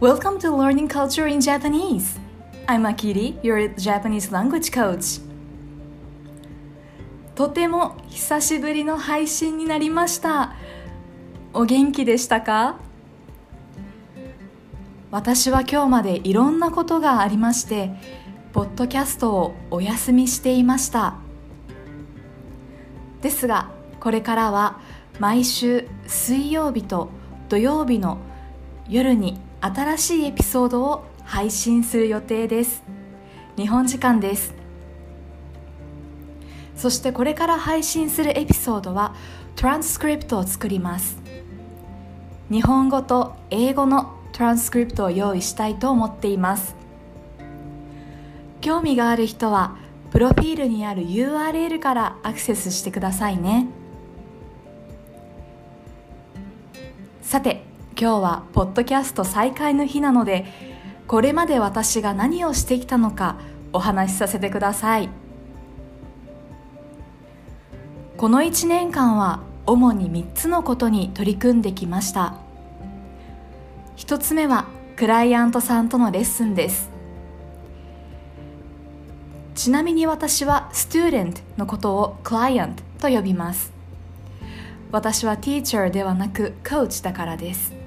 Welcome to Learning Culture in Japanese. I'm Akiri, your Japanese language coach. とても久しぶりの配信になりました。お元気でしたか？私は今日までいろんなことがありまして、ポッドキャストをお休みしていました。ですが、これからは毎週水曜日と土曜日の夜に新しいエピソードを配信する予定です。日本時間です。そしてこれから配信するエピソードはトランスクリプトを作ります。日本語と英語のトランスクリプトを用意したいと思っています。興味がある人はプロフィールにある URL からアクセスしてくださいね。さて今日はポッドキャスト再開の日なのでこれまで私が何をしてきたのかお話しさせてください。この1年間は主に3つのことに取り組んできました。1つ目はクライアントさんとのレッスンです。ちなみに私はスチューデントのことをクライアントと呼びます。私はティーチャーではなくコーチだからです。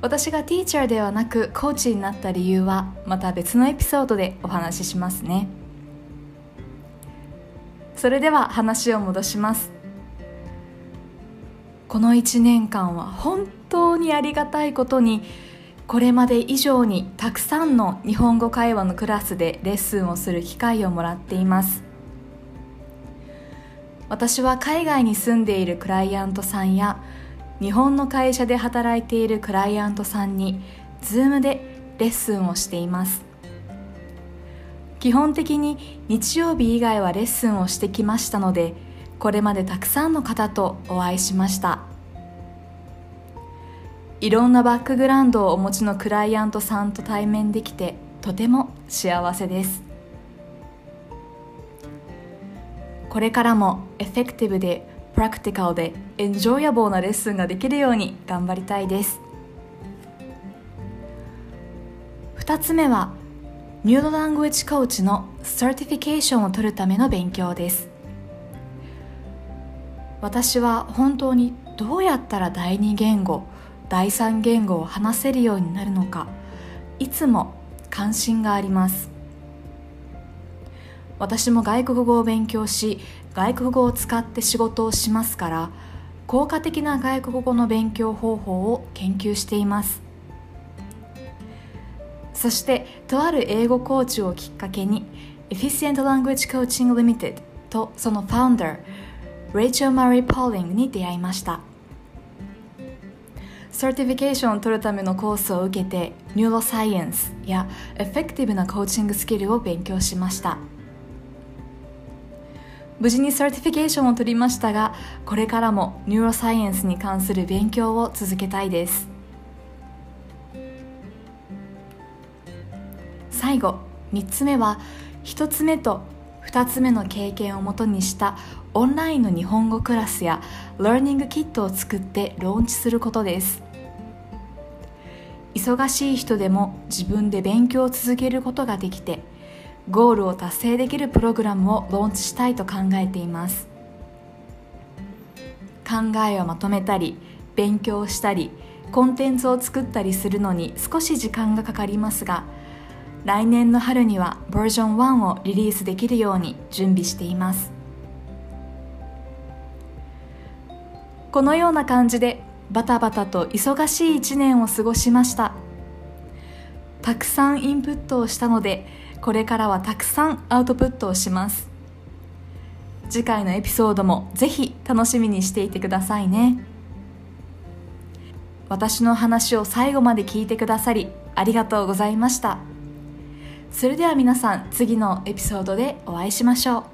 私がティーチャーではなくコーチになった理由はまた別のエピソードでお話ししますね。それでは話を戻します。この1年間は本当にありがたいことにこれまで以上にたくさんの日本語会話のクラスでレッスンをする機会をもらっています。私は海外に住んでいるクライアントさんや日本の会社で働いているクライアントさんに Zoom でレッスンをしています。基本的に日曜日以外はレッスンをしてきましたのでこれまでたくさんの方とお会いしました。いろんなバックグラウンドをお持ちのクライアントさんと対面できてとても幸せです。これからも effective で practical で enjoyable なレッスンができるように頑張りたいです。2つ目は Neurolanguage Coach の certification を取るための勉強です。私は本当にどうやったら第二言語第三言語を話せるようになるのかいつも関心があります。私も外国語を勉強し外国語を使って仕事をしますから効果的な外国語の勉強方法を研究しています。そしてとある英語コーチをきっかけに Efficient Language Coaching Limited とその founder Rachel Marie Paling に出会いました。 certification を取るためのコースを受けて neuroscience やeffective な coaching skill を勉強しました。無事に certification を取りましたがこれからも neuroscience に関する勉強を続けたいです。最後3つ目は1つ目と2つ目の経験をもとにしたオンラインの日本語クラスや learning kit を作ってローンチすることです。忙しい人でも自分で勉強を続けることができてゴールを達成できるプログラムをローンチしたいと考えています。考えをまとめたり勉強したりコンテンツを作ったりするのに少し時間がかかりますが来年の春にはバージョン1をリリースできるように準備しています。このような感じでバタバタと忙しい一年を過ごしました。たくさんインプットをしたのでこれからはたくさんアウトプットをします。次回のエピソードもぜひ楽しみにしていてくださいね。私の話を最後まで聞いてくださりありがとうございました。それでは皆さん次のエピソードでお会いしましょう。